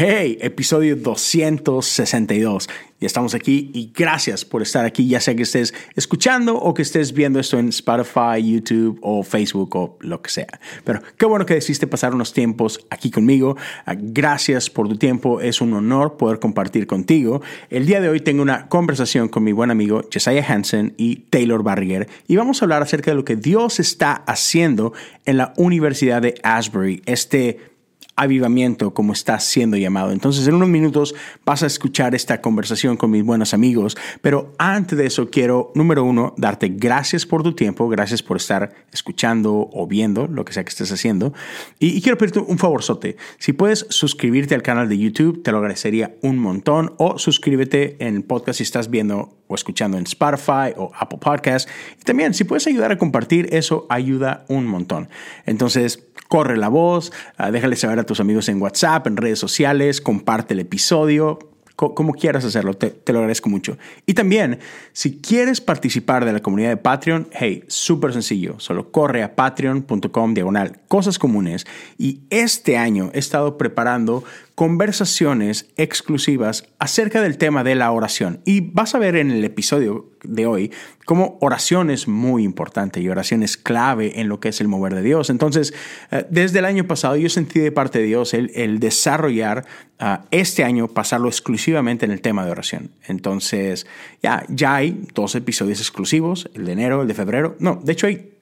Hey, episodio 262. Y estamos aquí y gracias por estar aquí, ya sea que estés escuchando o que estés viendo esto en Spotify, YouTube o Facebook o lo que sea. Pero qué bueno que decidiste pasar unos tiempos aquí conmigo. Ah, gracias por tu tiempo, es un honor poder compartir contigo. El día de hoy tengo una conversación con mi buen amigo Josiah Hansen y Taylor Barrier y vamos a hablar acerca de lo que Dios está haciendo en la Universidad de Asbury, este avivamiento como está siendo llamado. Entonces en unos minutos vas a escuchar esta conversación con mis buenos amigos, pero antes de eso quiero, número uno, darte gracias por tu tiempo, gracias por estar escuchando o viendo lo que sea que estés haciendo. Y, quiero pedirte un favorzote, si puedes suscribirte al canal de YouTube, te lo agradecería un montón, o suscríbete en el podcast si estás viendo o escuchando en Spotify o Apple Podcast. Y también si puedes ayudar a compartir, eso ayuda un montón. Entonces, corre la voz, ah, déjale saber a tus amigos en WhatsApp, en redes sociales, comparte el episodio, como quieras hacerlo, te, te, lo agradezco mucho. Y también, si quieres participar de la comunidad de Patreon, hey, súper sencillo, solo corre a patreon.com diagonal cosas comunes y este año he estado preparando conversaciones exclusivas acerca del tema de la oración. Y vas a ver en el episodio de hoy cómo oración es muy importante y oración es clave en lo que es el mover de Dios. Entonces, eh, desde el año pasado yo sentí de parte de Dios el, desarrollar ah, este año, pasarlo exclusivamente en el tema de oración. Entonces, ya, ya hay dos episodios exclusivos, el de enero, el de febrero. No, de hecho hay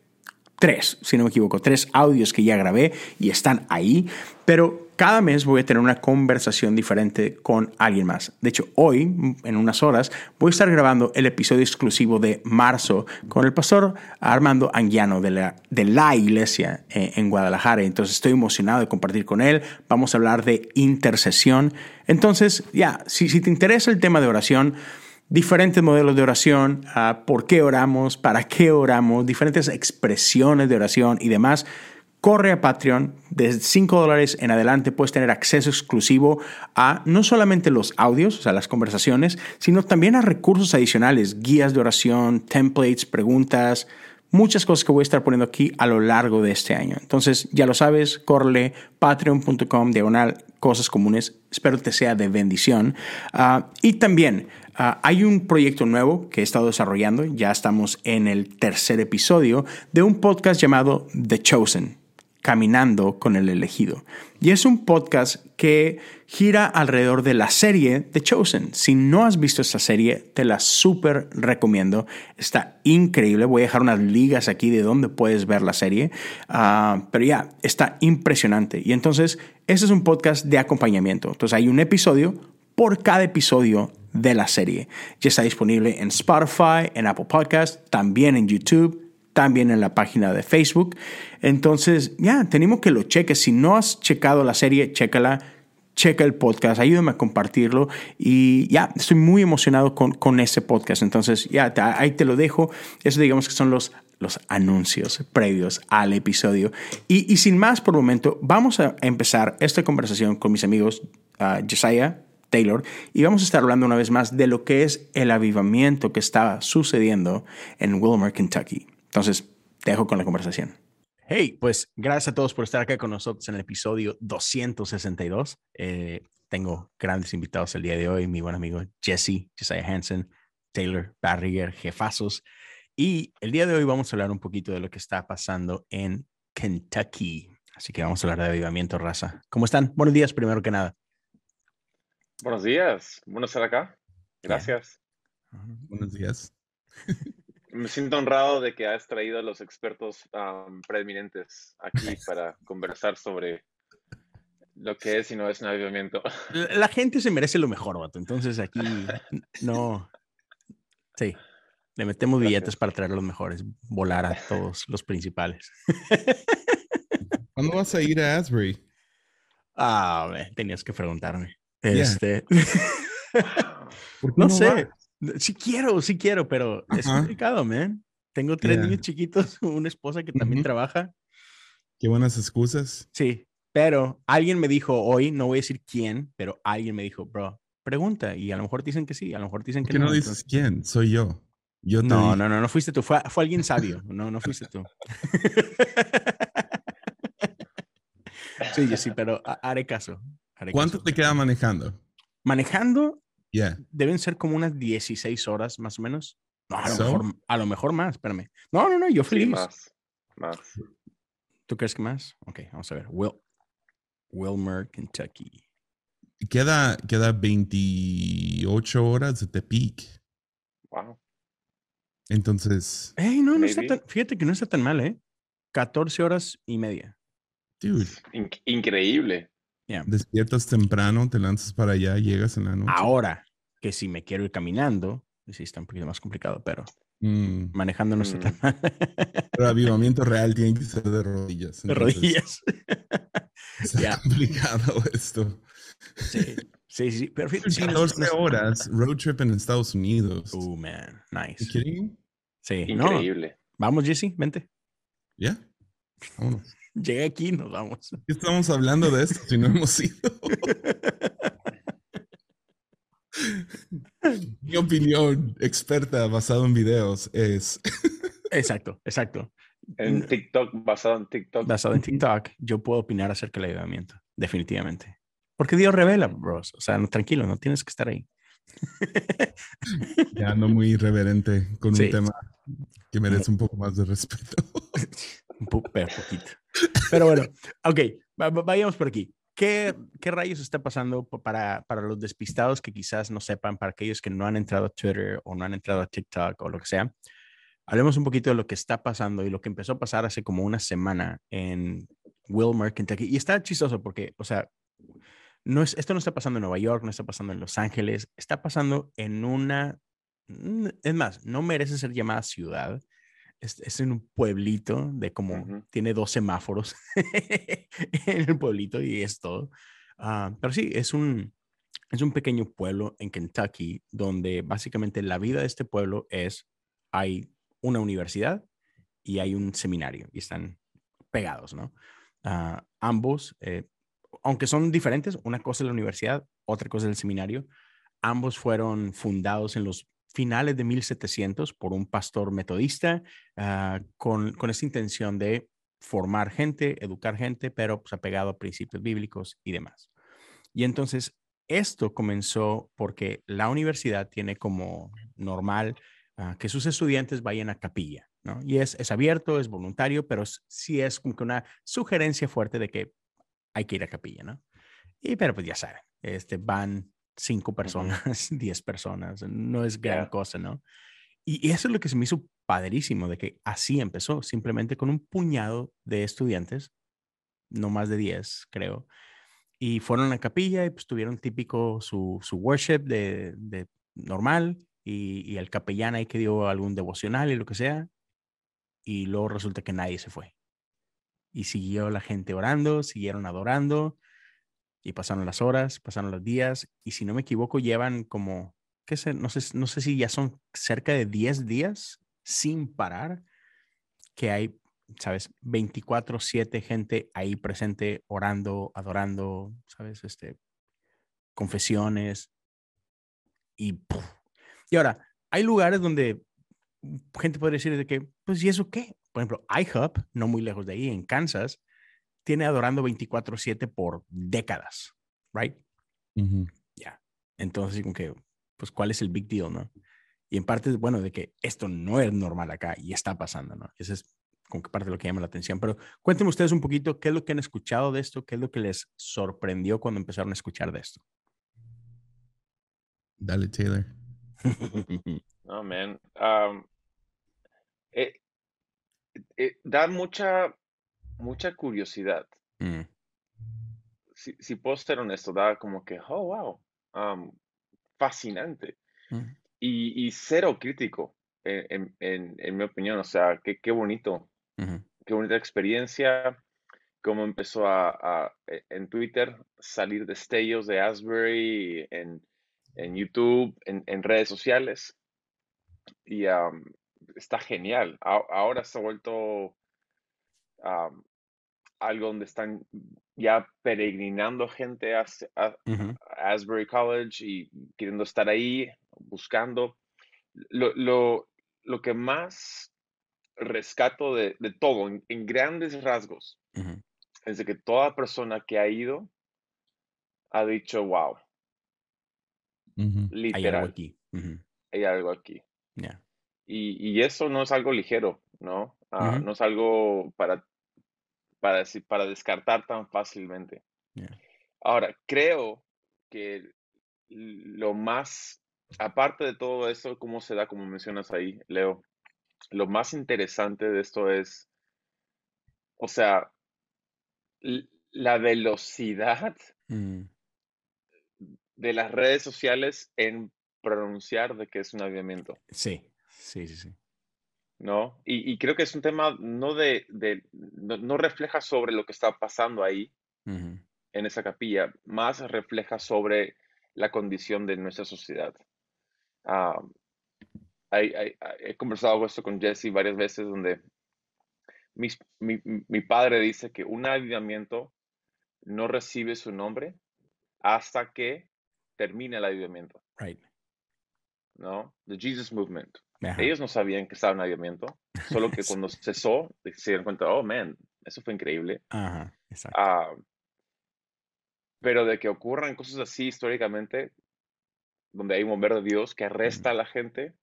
tres, si no me equivoco, tres audios que ya grabé y están ahí, pero cada mes voy a tener una conversación diferente con alguien más. De hecho, hoy, en unas horas, voy a estar grabando el episodio exclusivo de marzo con el pastor Armando Anguiano de la, de la iglesia eh, en Guadalajara. Entonces estoy emocionado de compartir con él. Vamos a hablar de intercesión. Entonces, ya, si, si te interesa el tema de oración, diferentes modelos de oración, uh, por qué oramos, para qué oramos, diferentes expresiones de oración y demás, corre a Patreon. Desde 5 dólares en adelante puedes tener acceso exclusivo a no solamente los audios, o sea, las conversaciones, sino también a recursos adicionales, guías de oración, templates, preguntas, muchas cosas que voy a estar poniendo aquí a lo largo de este año. Entonces, ya lo sabes, corre patreon.com diagonal cosas comunes. Espero te sea de bendición. Ah, y también ah, hay un proyecto nuevo que he estado desarrollando, ya estamos en el tercer episodio, de un podcast llamado The Chosen. Caminando con el elegido. Y es un podcast que gira alrededor de la serie The Chosen. Si no has visto esta serie, te la súper recomiendo. Está increíble. Voy a dejar unas ligas aquí de donde puedes ver la serie. Ah, pero ya, está impresionante. Y entonces, este es un podcast de acompañamiento. Entonces, hay un episodio por cada episodio de la serie. Ya está disponible en Spotify, en Apple Podcast, también en YouTube también en la página de Facebook. Entonces, ya, tenemos que lo cheques. Si no has checado la serie, chécala, checa el podcast, ayúdame a compartirlo. Y ya, estoy muy emocionado con, con ese podcast. Entonces, ya, ahí te lo dejo. Eso digamos que son los los anuncios previos al episodio. Y, sin más por el momento, vamos a empezar esta conversación con mis amigos uh, Josiah Taylor y vamos a estar hablando una vez más de lo que es el avivamiento que está sucediendo en Wilmer, Kentucky. Entonces, te dejo con la conversación. Hey, pues gracias a todos por estar acá con nosotros en el episodio 262. Eh, tengo grandes invitados el día de hoy, mi buen amigo Jesse, Josiah Hansen, Taylor Barrier, jefazos. Y el día de hoy vamos a hablar un poquito de lo que está pasando en Kentucky. Así que vamos a hablar de avivamiento raza. ¿Cómo están? Buenos días, primero que nada. Buenos días. Bueno estar acá. Gracias. Buenos días. Me siento honrado de que has traído a los expertos preeminentes aquí para conversar sobre lo que es y no es un avivamiento. La gente se merece lo mejor, vato. Entonces aquí no. Sí, le metemos billetes para traer los mejores, volar a todos los principales. ¿Cuándo vas a ir a Asbury? Ah, tenías que preguntarme. Este. no, sé. Sí quiero, sí quiero, pero es complicado, man. Tengo tres niños chiquitos, una esposa que también trabaja. Qué buenas excusas. Sí, pero alguien me dijo hoy, no voy a decir quién, pero alguien me dijo, bro, pregunta. Y a lo mejor dicen que sí, a lo mejor dicen que ¿Qué no. no dices quién? Soy yo. Yo no, no, no, no fuiste tú, fue, fue alguien sabio. No, no fuiste tú. sí, yo sí, pero haré caso. Haré ¿Cuánto caso. te queda manejando? Manejando Yeah. deben ser como unas 16 horas más o menos. No, a lo, So? mejor, a lo mejor más, espérame. No, no, no, yo Sí, feliz. más. Más. ¿Tú crees que más? Ok, vamos a ver. Will, Wilmer, Kentucky. Queda, queda 28 horas de Tepic. Wow. Entonces, Ey, no, no está tan, fíjate que no está tan mal, ¿eh? 14 horas y media. dude, In- increíble. Yeah. despiertas temprano, te lanzas para allá, llegas en la noche. Ahora que si me quiero ir caminando, sí está un poquito más complicado, pero Mm, manejando no está Mm. tan mal. Pero avivamiento real tiene que ser de rodillas. De rodillas. Está Ya. complicado esto. Sí, sí, sí. Pero fíjate, sí, no- 14 no- horas road trip en Estados Unidos. Oh, man. Nice. Me? Sí, no. Increíble. Vamos, Jesse, vente. ¿Ya? Vámonos. Llegué aquí, nos vamos. ¿Qué estamos hablando de esto si no hemos ido? Mi opinión experta basada en videos es Exacto, exacto. En. TikTok, basado en TikTok. Basado en TikTok, yo puedo opinar acerca del avivamiento, definitivamente. Porque Dios revela, bros. O sea, no, tranquilo, no tienes que estar ahí. ya no muy irreverente con Sí. un tema que merece un poco más de respeto. Un poquito. Pero bueno, ok, va- va- vayamos por aquí. ¿Qué, qué rayos está pasando para, para los despistados que quizás no sepan, para aquellos que no han entrado a Twitter o no han entrado a TikTok o lo que sea? Hablemos un poquito de lo que está pasando y lo que empezó a pasar hace como una semana en Wilmer, Kentucky. Y está chistoso porque, o sea, no es, esto no está pasando en Nueva York, no está pasando en Los Ángeles, está pasando en una, es más, no merece ser llamada ciudad, es, es en un pueblito de como, tiene dos semáforos en el pueblito y es todo. Ah, pero sí, es un, es un pequeño pueblo en Kentucky donde básicamente la vida de este pueblo es, hay una universidad y hay un seminario y están pegados, ¿no? Ah, ambos, eh, aunque son diferentes, una cosa es la universidad, otra cosa es el seminario, ambos fueron fundados en los finales de 1700 por un pastor metodista ah, con, con esa intención de formar gente, educar gente, pero pues, apegado a principios bíblicos y demás. Y entonces esto comenzó porque la universidad tiene como normal ah, que sus estudiantes vayan a capilla, ¿no? Y es, es abierto, es voluntario, pero es- sí es como que una sugerencia fuerte de que hay que ir a capilla, ¿no? Y pero pues ya saben, este, van cinco personas, diez personas, no es gran cosa, ¿no? Y, y eso es lo que se me hizo padrísimo, de que así empezó, simplemente con un puñado de estudiantes, no más de 10, creo, y fueron a la capilla y pues tuvieron típico su, su worship de, de normal y, y el capellán ahí que dio algún devocional y lo que sea, y luego resulta que nadie se fue. Y siguió la gente orando, siguieron adorando, y pasaron las horas, pasaron los días, y si no me equivoco, llevan como, qué sé, no sé, no sé si ya son cerca de 10 días sin parar, que hay, sabes, 24/7 gente ahí presente, orando, adorando, sabes, este, confesiones, y, y ahora, hay lugares donde gente podría decir de que, pues, ¿y eso qué? Por ejemplo, IHOP, no muy lejos de ahí, en Kansas, tiene adorando 24/7 por décadas, ¿right? Ya. Entonces, como que, pues, ¿cuál es el big deal, no? Y en parte bueno de que esto no es normal acá y está pasando, ¿no? Esa es como que parte de lo que llama la atención. Pero cuéntenme ustedes un poquito qué es lo que han escuchado de esto, qué es lo que les sorprendió cuando empezaron a escuchar de esto. Dale, Taylor. No, man. Um, eh, eh, da mucha, mucha curiosidad. Mm, Si, si puedo ser honesto, da como que, oh, wow, um, fascinante. mm, Y, y cero crítico, en, en- en- en mi opinión. O sea, qué, qué bonito, qué bonita experiencia. Cómo empezó a, a- e- en Twitter salir destellos de Asbury, en, en YouTube, en, en redes sociales. Y um, está genial. A- ahora se ha vuelto um, algo donde están ya peregrinando gente a, a- ujú, a Asbury College y queriendo estar ahí, buscando. Lo, lo, lo que más rescato de, de todo, en, en grandes rasgos, ujú, es de que toda persona que ha ido ha dicho, wow, Ujú. Hay algo literal, aquí. Hay algo aquí. Yeah. Y, y eso no es algo ligero, ¿no? Ah, no es algo para, para, para descartar tan fácilmente. Yeah. Ahora, creo que lo más, aparte de todo eso, cómo se da, como mencionas ahí, Leo, lo más interesante de esto es, o sea, la velocidad Mm. de las redes sociales en pronunciar de que es un avivamiento, Sí, sí, sí, sí. ¿No? Y, y creo que es un tema no de, de- no, no refleja sobre lo que está pasando ahí en esa capilla, más refleja sobre la condición de nuestra sociedad. Hay- hay- hay- he conversado esto con Jesse varias veces donde mis- mi, mi padre dice que un avivamiento no recibe su nombre hasta que termine el avivamiento, Right. ¿no? The Jesus Movement. Ajá. Ellos no sabían que estaba en avivamiento, solo que cuando cesó se dieron cuenta, oh, man, eso fue increíble. Ajá, exacto. Ah, pero de que ocurran cosas así históricamente, donde hay un mover de Dios que arresta a la gente,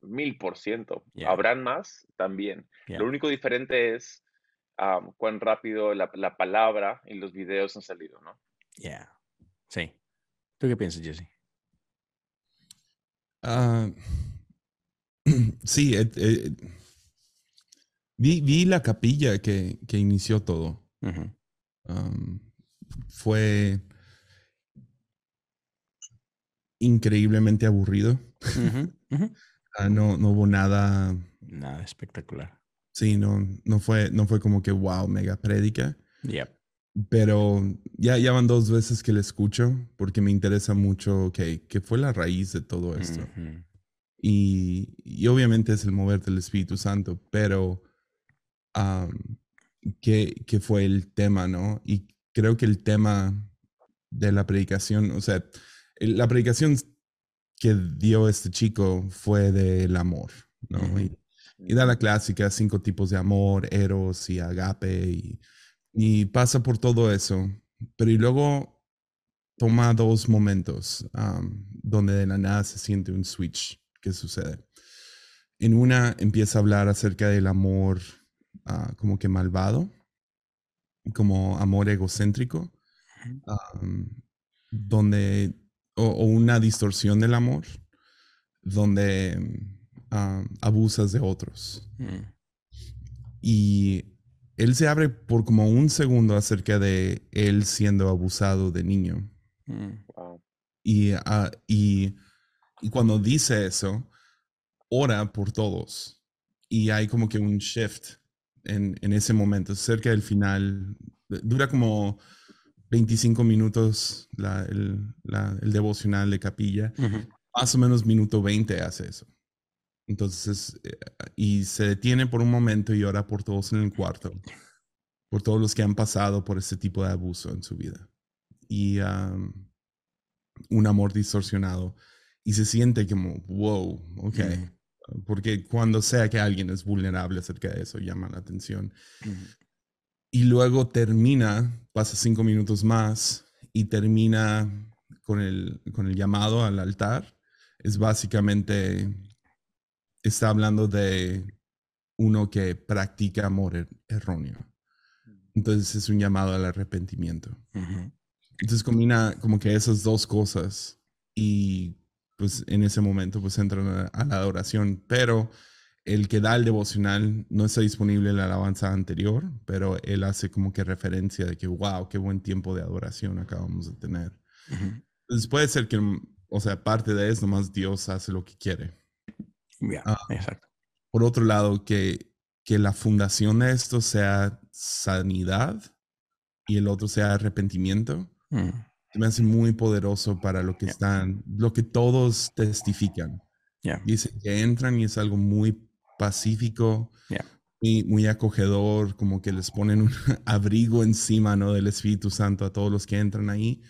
mil por ciento. Yeah. Habrán más también. Yeah. Lo único diferente es am, cuán rápido la, la palabra y los videos han salido, ¿no? Yeah. Sí. ¿Tú qué piensas, Jesse? Ah, sí, eh, eh, vi, vi la capilla que, que inició todo. Um, fue increíblemente aburrido. Ah, no, no hubo nada. Nada espectacular. Sí, no, no fue, no fue como que wow, mega prédica. Yep. Pero ya, ya van dos veces que la escucho porque me interesa mucho que, que fue la raíz de todo esto. Y, y obviamente es el mover del Espíritu Santo, pero am, que, que fue el tema, ¿no? Y creo que el tema de la predicación, o sea, la predicación que dio este chico fue del amor, ¿no? Ujú. y, y da la clásica, cinco tipos de amor, eros y agape, y, y pasa por todo eso, pero y luego toma dos momentos am, donde de la nada se siente un switch que sucede. En una empieza a hablar acerca del amor ah, como que malvado, como amor egocéntrico, donde, o, o una distorsión del amor, donde abusas de otros. Mm. Y él se abre por como un segundo acerca de él siendo abusado de niño. Mm. Wow. Y, ah, y, y cuando dice eso, ora por todos. Y hay como que un shift en, en ese momento, cerca del final. Dura como 25 minutos la- el, la- el devocional de capilla. Más o menos minuto 20 hace eso. Entonces, eh, y se detiene por un momento y ora por todos en el cuarto, por todos los que han pasado por este tipo de abuso en su vida. Y un amor distorsionado. Y se siente como, wow, ok. Mm. Porque cuando sea que alguien es vulnerable acerca de eso, llama la atención. Ujú. Y luego termina, pasa cinco minutos más y termina con el, con el llamado al altar. Es básicamente, está hablando de uno que practica amor er- erróneo. Entonces es un llamado al arrepentimiento. Entonces combina como que esas dos cosas y pues en ese momento pues entran a, a la adoración, pero el que da el devocional no está disponible en la alabanza anterior, pero él hace como que referencia de que wow, qué buen tiempo de adoración acabamos de tener. Ujú. Entonces puede ser que, o sea, parte de eso, nomás Dios hace lo que quiere. Yeah, Ah. exacto. Por otro lado, que, que la fundación de esto sea sanidad y el otro sea arrepentimiento. Se me hace muy poderoso para lo que Yeah. están, lo que todos testifican. Yeah. Dicen que entran y es algo muy pacífico, Yeah. y muy acogedor, como que les ponen un abrigo encima, ¿no? Del Espíritu Santo a todos los que entran ahí.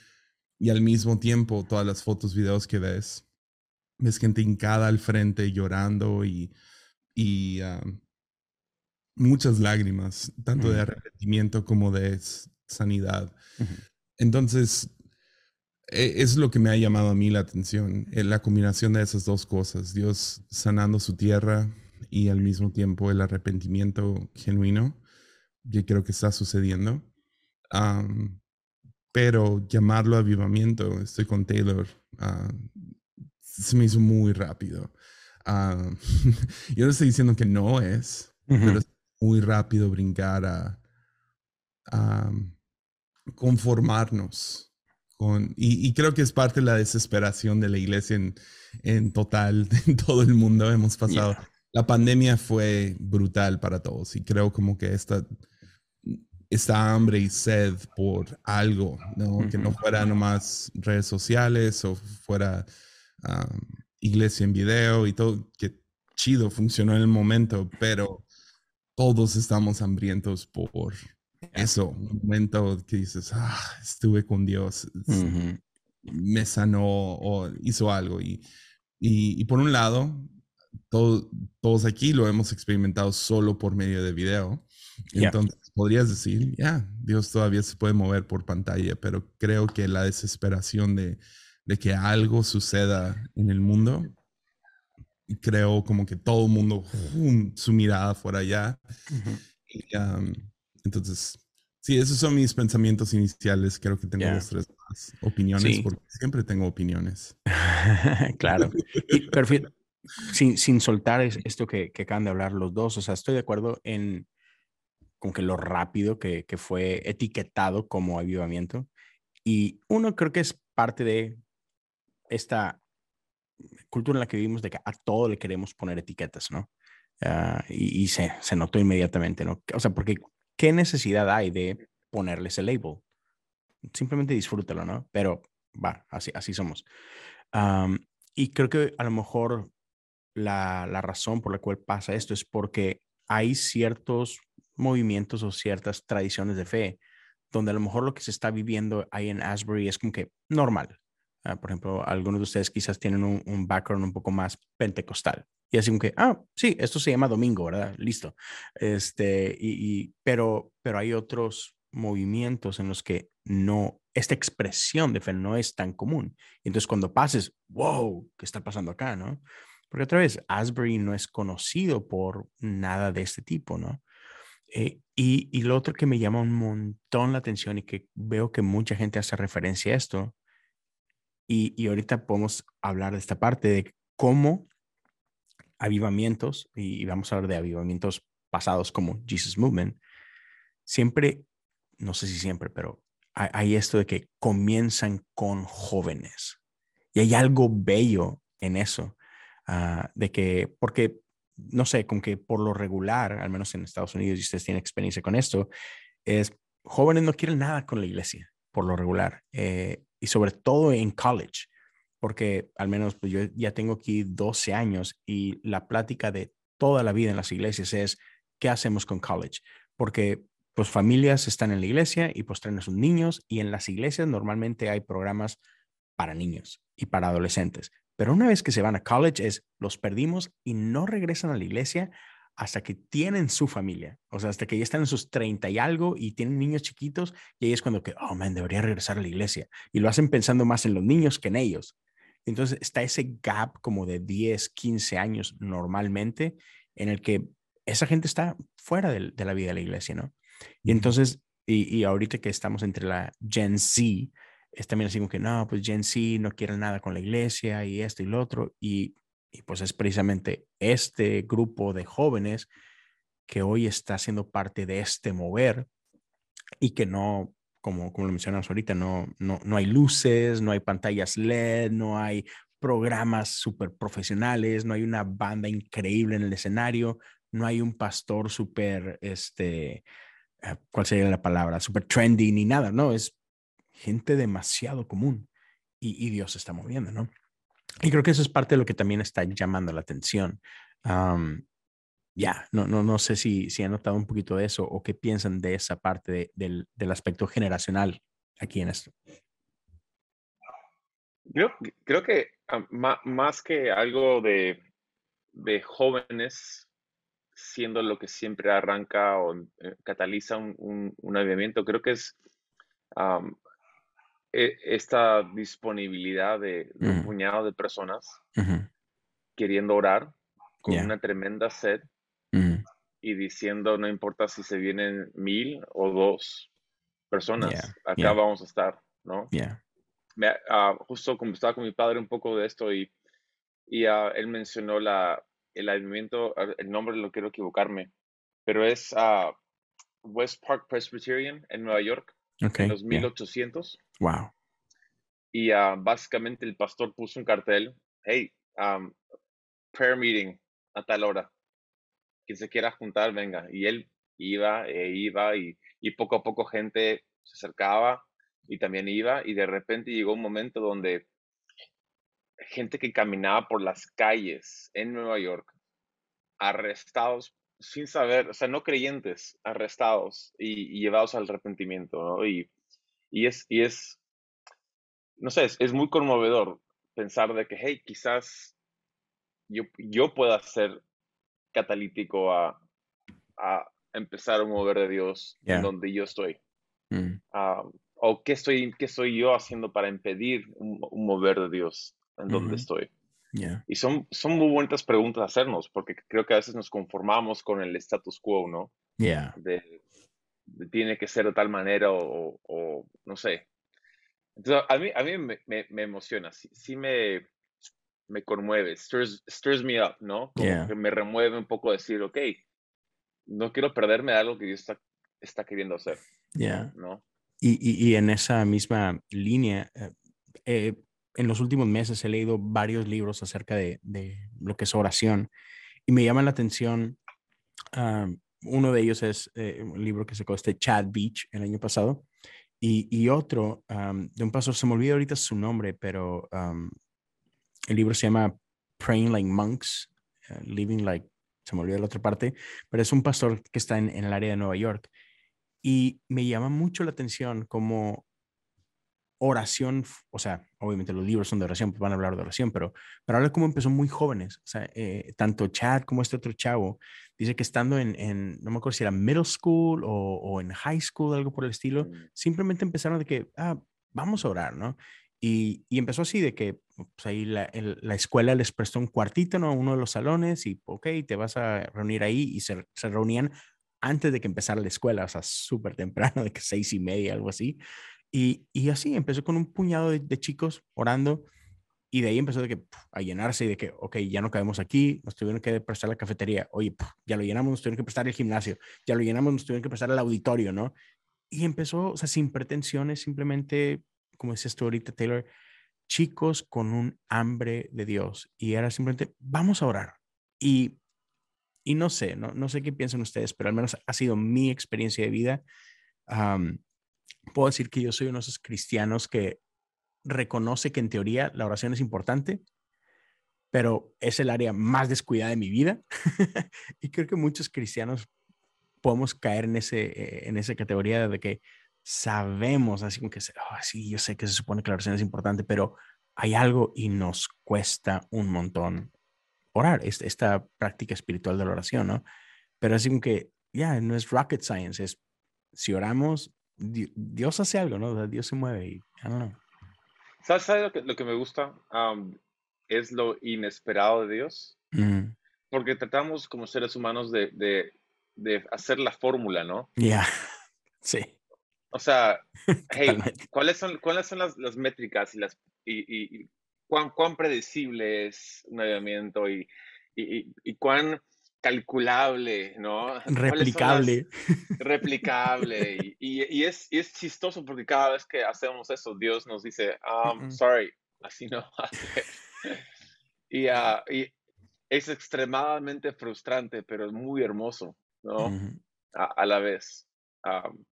Y al mismo tiempo, todas las fotos, videos que ves, ves gente hincada al frente llorando y, y ah, muchas lágrimas, tanto de Mm. arrepentimiento como de sanidad. Ujú. Entonces, e, es lo que me ha llamado a mí la atención, eh, la combinación de esas dos cosas, Dios sanando su tierra y al mismo tiempo el arrepentimiento genuino, que creo que está sucediendo. pero llamarlo avivamiento, estoy con Taylor, ah, se me hizo muy rápido. Ah, yo no estoy diciendo que no es, pero es muy rápido brincar a, conformarnos. Con, y, creo que es parte de la desesperación de la iglesia en, en total, en todo el mundo. Hemos pasado. La pandemia fue brutal para todos y creo como que esta, esta hambre y sed por algo, ¿no? que no fuera nomás redes sociales o fuera iglesia en video y todo, que chido, funcionó en el momento, pero todos estamos hambrientos por eso, un momento que dices, ah, estuve con Dios, me sanó o hizo algo. Y, y, por un lado, todos aquí lo hemos experimentado solo por medio de video. Entonces, podrías decir, ya, Dios todavía se puede mover por pantalla, pero creo que la desesperación de, de que algo suceda en el mundo, creo como que todo el mundo, su mirada fuera allá. Entonces, sí, esos son mis pensamientos iniciales. Creo que tengo dos, tres más opiniones, porque siempre tengo opiniones. claro. pero sin, sin soltar esto que, que acaban de hablar los dos, o sea, estoy de acuerdo en con que lo rápido que, que fue etiquetado como avivamiento. Y uno creo que es parte de esta cultura en la que vivimos de que a todo le queremos poner etiquetas, ¿no? Ah, y, se, se, notó inmediatamente, ¿no? O sea, porque ¿qué necesidad hay de ponerle ese label? Simplemente disfrútalo, ¿no? Pero va, así, así somos. y creo que a lo mejor la, la razón por la cual pasa esto es porque hay ciertos movimientos o ciertas tradiciones de fe donde a lo mejor lo que se está viviendo ahí en Asbury es como que normal, Ah, por ejemplo, algunos de ustedes quizás tienen un, background un poco más pentecostal. Y así como que, ah, sí, esto se llama domingo, ¿verdad? Listo. Este, y, pero, pero hay otros movimientos en los que no, esta expresión de fe no es tan común. Y entonces cuando pases, wow, ¿qué está pasando acá, no? Porque otra vez, Asbury no es conocido por nada de este tipo, ¿no? Eh, y, y lo otro que me llama un montón la atención y que veo que mucha gente hace referencia a esto y, ahorita podemos hablar de esta parte de cómo avivamientos, y vamos a hablar de avivamientos pasados como Jesus Movement, siempre, no sé si siempre, pero hay, esto de que comienzan con jóvenes. Y hay algo bello en eso, ah, de que, porque, no sé, con que por lo regular, al menos en Estados Unidos, y ustedes tienen experiencia con esto, es jóvenes no quieren nada con la iglesia, por lo regular. Eh, y sobre todo en college, porque al menos pues, yo ya tengo aquí 12 años y la plática de toda la vida en las iglesias es, ¿qué hacemos con college? Porque pues familias están en la iglesia y pues a sus niños y en las iglesias normalmente hay programas para niños y para adolescentes. Pero una vez que se van a college es, los perdimos y no regresan a la iglesia hasta que tienen su familia, o sea, hasta que ya están en sus 30 y algo y tienen niños chiquitos y ahí es cuando que, oh, man, debería regresar a la iglesia. Y lo hacen pensando más en los niños que en ellos. Entonces está ese gap como de 10, 15 años normalmente en el que esa gente está fuera de, la vida de la iglesia, ¿no? Y entonces, y, y, ahorita que estamos entre la Gen Z, es también así como que, no, pues Gen Z no quiere nada con la iglesia y esto y lo otro. Y y pues es precisamente este grupo de jóvenes que hoy está siendo parte de este mover y que no, como, como lo mencionamos ahorita, no, no, no hay luces, no hay pantallas LED, no hay programas súper profesionales, no hay una banda increíble en el escenario, no hay un pastor súper, este, ah, ¿cuál sería la palabra? Súper trendy ni nada, no, es gente demasiado común y, y Dios se está moviendo, ¿no? Y creo que eso es parte de lo que también está llamando la atención. Ya, no, no, no sé si, si han notado un poquito de eso o qué piensan de esa parte del, del, aspecto generacional aquí en esto. Creo, creo que más que algo de, de, jóvenes siendo lo que siempre arranca o eh, cataliza un, un, un avivamiento, creo que es e, esta disponibilidad de, un puñado de personas queriendo orar con una tremenda sed y diciendo, no importa si se vienen mil o dos personas, acá vamos a estar, ¿no? Me, uh, justo estaba con mi padre un poco de esto y, y uh, él mencionó la, el avivamiento, el nombre lo quiero equivocarme, pero es uh, West Park Presbyterian en Nueva York en los 1800. Wow. Y básicamente el pastor puso un cartel, hey, um, prayer meeting a tal hora. Quien se quiera juntar, venga. Y él iba e iba y, y poco a poco gente se acercaba y también iba y de repente llegó un momento donde gente que caminaba por las calles en Nueva York, arrestados sin saber, o sea, no creyentes, arrestados y, llevados al arrepentimiento, ¿no? Y, y, es, y es, no sé, es, muy conmovedor pensar de que, hey, quizás yo, yo pueda ser catalítico a, a empezar a mover de Dios en donde yo estoy. Mm. Ah, o qué estoy, qué estoy yo haciendo para impedir un, mover de Dios en donde estoy. Y son, son muy buenas preguntas a hacernos, porque creo que a veces nos conformamos con el status quo, ¿no? De, tiene que ser de tal manera o, o, no sé. Entonces, a mí, a mí me, me, emociona, sí, sí, me, me conmueve, stirs, stirs me up, ¿no? Como que me remueve un poco decir, ok, no quiero perderme de algo que Dios está, está queriendo hacer. ¿no? Y, y, en esa misma línea, eh, eh, en los últimos meses he leído varios libros acerca de, de lo que es oración y me llama la atención. Ah, uno de ellos es eh, un libro que se este Chad Beach el año pasado y, y otro de un pastor, se me olvida ahorita su nombre, pero el libro se llama Praying Like Monks, Living Like, se me olvida la otra parte, pero es un pastor que está en, en el área de Nueva York y me llama mucho la atención como oración, o sea, obviamente los libros son de oración, pues van a hablar de oración, pero, pero habla como empezó muy jóvenes, o sea, eh, tanto Chad como este otro chavo, dice que estando en, en, no me acuerdo si era middle school o, o en high school, algo por el estilo, mm. simplemente empezaron de que, ah, vamos a orar, ¿no? Y, y empezó así de que pues ahí la, la, escuela les prestó un cuartito, ¿no? Uno de los salones y, ok, te vas a reunir ahí y se, se reunían antes de que empezara la escuela, o sea, súper temprano, de que seis y media, algo así. Y, y así empezó con un puñado de, chicos orando y de ahí empezó de que, a llenarse y de que, ok, ya no cabemos aquí, nos tuvieron que prestar la cafetería, oye, ya lo llenamos, nos tuvieron que prestar el gimnasio, ya lo llenamos, nos tuvieron que prestar el auditorio, ¿no? Y empezó, o sea, sin pretensiones, simplemente, como decías tú ahorita, Taylor, chicos con un hambre de Dios. Y era simplemente, vamos a orar. Y y no sé, no, no sé qué piensan ustedes, pero al menos ha sido mi experiencia de vida. puedo decir que yo soy uno de esos cristianos que reconoce que en teoría la oración es importante, pero es el área más descuidada de mi vida. y creo que muchos cristianos podemos caer en, ese, eh, en esa categoría de que sabemos, así como que, oh, sí, yo sé que se supone que la oración es importante, pero hay algo y nos cuesta un montón orar, esta práctica espiritual de la oración, ¿no? Pero así como que, ya, no es rocket science, es si oramos, Dios hace algo, ¿no? Dios se mueve y, I don't know. ¿Sabes, lo, que, lo que me gusta? es lo inesperado de Dios. Porque tratamos como seres humanos de, de, de hacer la fórmula, ¿no? Ya, sí. O sea, hey, ¿cuáles son, ¿cuáles son las, las métricas y, las, y, y, cuán, cuán predecible es un avivamiento y, y, cuán calculable, ¿no? Replicable. Replicable. y, y, es, es chistoso porque cada vez que hacemos eso, Dios nos dice, um, sorry, así no y, uh, y es extremadamente frustrante, pero es muy hermoso, ¿no? a, la vez. Um,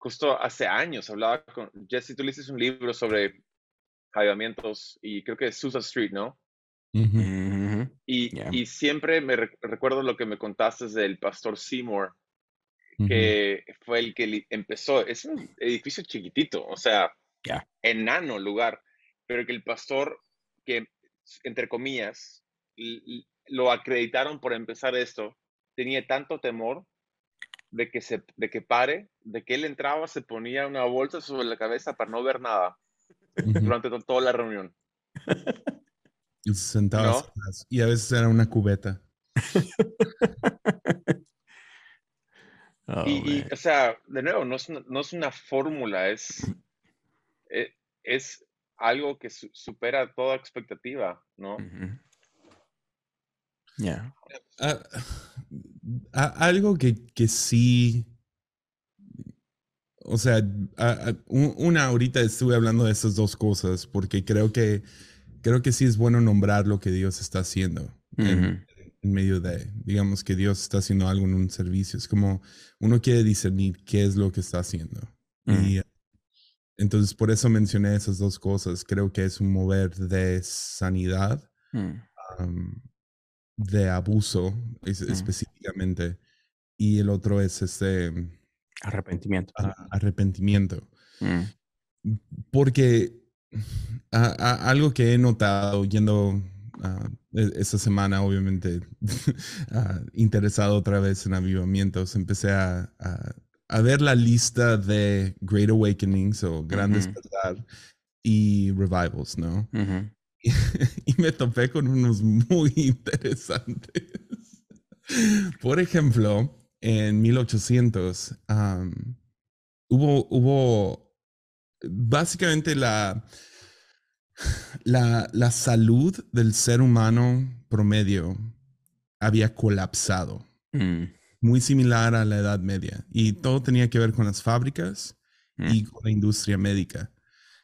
justo hace años hablaba con Jesse, tú le hiciste un libro sobre avivamientos y creo que es Susa Street, ¿no? Y, y, siempre me recuerdo lo que me contaste del pastor Seymour, que fue el que empezó. Es un edificio chiquitito, o sea, enano lugar, pero que el pastor, que entre comillas, lo acreditaron por empezar esto, tenía tanto temor de que, se, de que pare, de que él entraba, se ponía una bolsa sobre la cabeza para no ver nada durante toda la reunión. Y se sentaba y a veces era una cubeta. Oh, y, o sea, de nuevo, no es una, no es una fórmula, es, e, es, algo que supera toda expectativa, ¿no? Ya. Ah, ah, algo que, que, sí. O sea, ah, una ahorita estuve hablando de esas dos cosas porque creo que creo que sí es bueno nombrar lo que Dios está haciendo en, medio de, digamos que Dios está haciendo algo en un servicio. Es como uno quiere discernir qué es lo que está haciendo. Y entonces por eso mencioné esas dos cosas. Creo que es un mover de sanidad, mm. De abuso mm. específicamente. Y el otro es este... Arrepentimiento. arrepentimiento. Mm. Porque algo que he notado yendo e, esta semana, obviamente, interesado otra vez en avivamientos, empecé a, a, ver la lista de Great Awakenings o Grandes Despertar y Revivals, ¿no? y, me topé con unos muy interesantes. Por ejemplo, en 1800 hubo, hubo básicamente la, la, salud del ser humano promedio había colapsado. Mm. Muy similar a la Edad Media. Y todo tenía que ver con las fábricas y mm. con la industria médica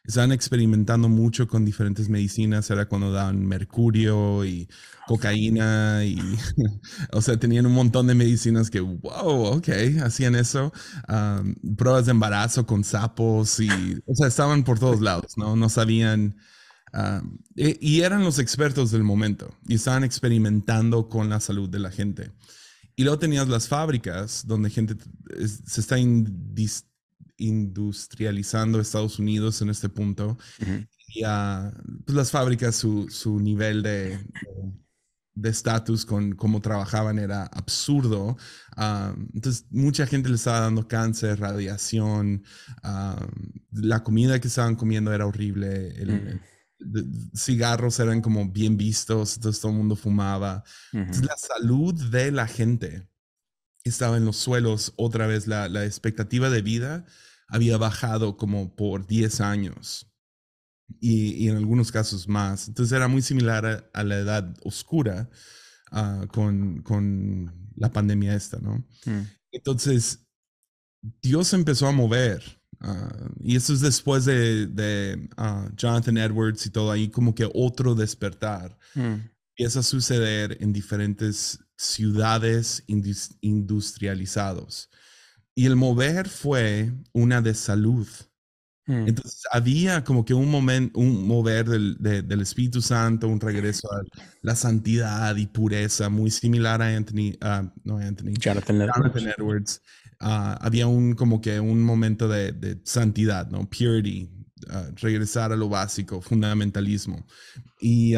estaban experimentando mucho con diferentes medicinas, era cuando daban mercurio y cocaína y, o sea, tenían un montón de medicinas que, wow, ok, hacían eso, pruebas de embarazo con sapos y, o sea, estaban por todos lados, ¿no? No sabían, e, y eran los expertos del momento y estaban experimentando con la salud de la gente. Y luego tenías las fábricas donde gente se está industrializando Estados Unidos en este punto. Y uh, pues las fábricas, su, su nivel de estatus con cómo trabajaban era absurdo. Uh, entonces, mucha gente le estaba dando cáncer, radiación, uh, la comida que estaban comiendo era horrible, el, cigarros eran como bien vistos, entonces todo el mundo fumaba. Entonces, la salud de la gente estaba en los suelos, otra vez la, la expectativa de vida había bajado como por 10 años y, en algunos casos más. Entonces era muy similar a, la edad oscura ah, con, con, la pandemia esta, ¿no? Mm. Entonces, Dios empezó a mover. Ah, y eso es después de, de ah, Jonathan Edwards y todo ahí, como que otro despertar. Mm. Empieza a suceder en diferentes ciudades industrializados. Y el mover fue una de salud. Hmm. Entonces había como que un momento, un mover del, del, Espíritu Santo, un regreso a la santidad y pureza, muy similar a Anthony, uh, no Anthony, Jonathan, Edwards. Ah, había un como que un momento de, de santidad, ¿no? Purity, ah, regresar a lo básico, fundamentalismo. Y,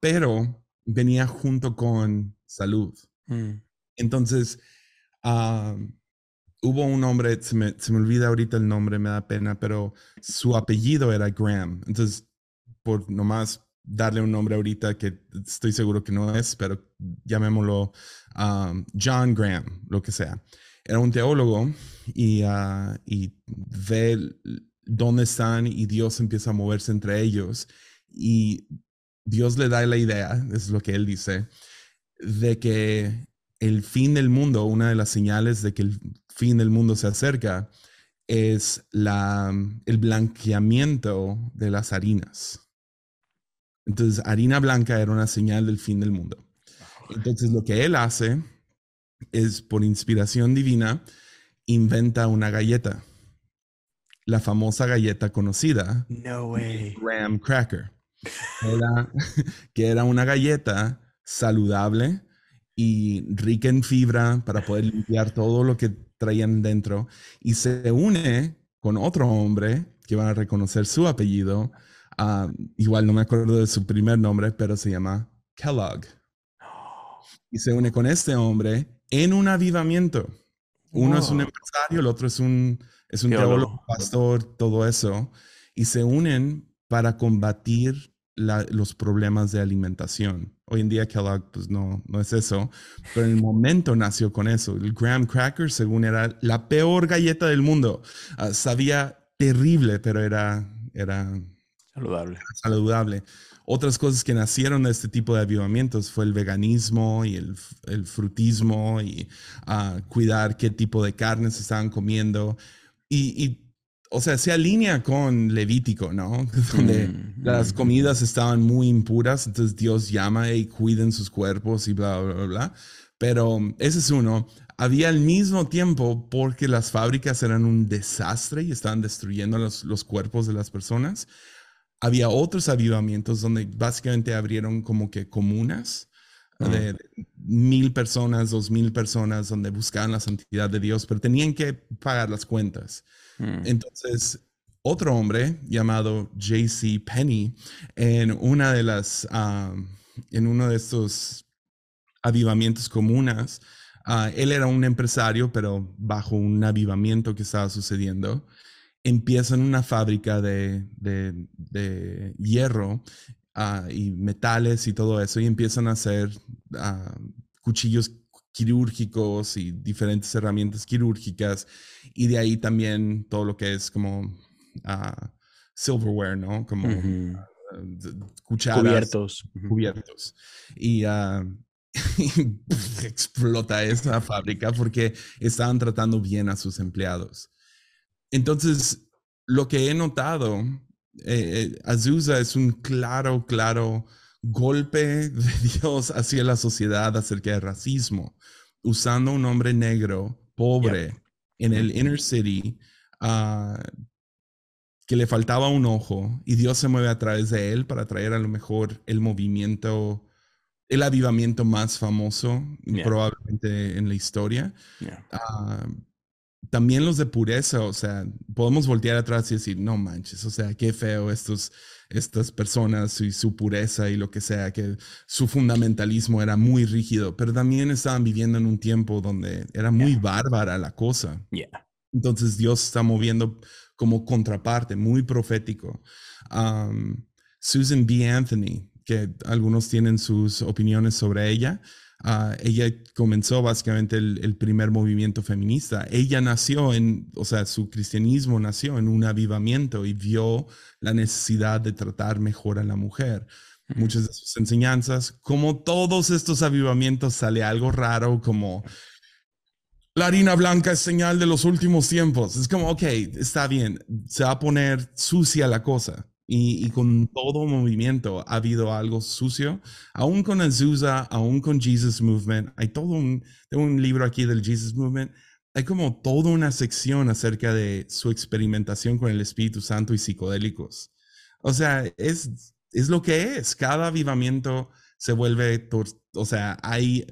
pero venía junto con salud. Hmm. Entonces, hubo un hombre, se me, se me, olvida ahorita el nombre, me da pena, pero su apellido era Graham. Entonces, por nomás darle un nombre ahorita que estoy seguro que no es, pero llamémoslo um, John Graham, lo que sea. Era un teólogo y, uh, y ve dónde están y Dios empieza a moverse entre ellos y Dios le da la idea, es lo que él dice, de que el fin del mundo, una de las señales de que el fin del mundo se acerca, es la, el blanqueamiento de las harinas. Entonces, harina blanca era una señal del fin del mundo. Entonces, lo que él hace es, por inspiración divina, inventa una galleta. La famosa galleta conocida. No way. Graham Cracker. que era una galleta saludable y rica en fibra para poder limpiar todo lo que traían dentro y se une con otro hombre que van a reconocer su apellido. Ah, igual no me acuerdo de su primer nombre, pero se llama Kellogg. Y se une con este hombre en un avivamiento. Uno es un empresario, el otro es un, es un teólogo, pastor, todo eso. Y se unen para combatir los problemas de alimentación. Hoy en día Kellogg pues no, no es eso, pero en el momento nació con eso. El graham cracker, según era la peor galleta del mundo. Ah, sabía terrible, pero era, era saludable. saludable. Otras cosas que nacieron de este tipo de avivamientos fue el veganismo y el, el frutismo y uh, cuidar qué tipo de carnes estaban comiendo. Y, y o sea, se alinea con Levítico, ¿no? Donde mm, las mm. comidas estaban muy impuras, entonces Dios llama y cuiden sus cuerpos y bla, bla, bla, bla. Pero ese es uno. Había al mismo tiempo, porque las fábricas eran un desastre y estaban destruyendo los, los cuerpos de las personas, había otros avivamientos donde básicamente abrieron como que comunas de mil personas, dos mil personas, donde buscaban la santidad de Dios, pero tenían que pagar las cuentas. Mm. Entonces, otro hombre llamado J.C. Penny, en una de las, en uno de estos avivamientos comunas, ah, él era un empresario, pero bajo un avivamiento que estaba sucediendo, empieza en una fábrica de, de, hierro ah, y metales y todo eso, y empiezan a hacer ah, cuchillos quirúrgicos y diferentes herramientas quirúrgicas y de ahí también todo lo que es como uh, silverware, ¿no? Como uh cucharas. Cubiertos. Cubiertos. Y, explota esa fábrica porque estaban tratando bien a sus empleados. Entonces, lo que he notado, eh, eh, Azusa es un claro, claro golpe de Dios hacia la sociedad acerca del racismo, usando un hombre negro, pobre, en el inner city, ah, que le faltaba un ojo, y Dios se mueve a través de él para traer a lo mejor el movimiento, el avivamiento más famoso probablemente en la historia. También los de pureza, o sea, podemos voltear atrás y decir, no manches, o sea, qué feo estos estas personas y su pureza y lo que sea, que su fundamentalismo era muy rígido, pero también estaban viviendo en un tiempo donde era muy bárbara la cosa. Entonces Dios está moviendo como contraparte, muy profético. Susan B. Anthony, que algunos tienen sus opiniones sobre ella, Ah, ella comenzó básicamente el, primer movimiento feminista. Ella nació en, o sea, su cristianismo nació en un avivamiento y vio la necesidad de tratar mejor a la mujer. Muchas de sus enseñanzas, como todos estos avivamientos, sale algo raro como la harina blanca es señal de los últimos tiempos. Es como, ok, está bien, se va a poner sucia la cosa. Y, con todo movimiento ha habido algo sucio, aún con Azusa, aún con Jesus Movement. Hay todo un, tengo un libro aquí del Jesus Movement. Hay como toda una sección acerca de su experimentación con el Espíritu Santo y psicodélicos. O sea, es, es lo que es. Cada avivamiento se vuelve, o sea, hay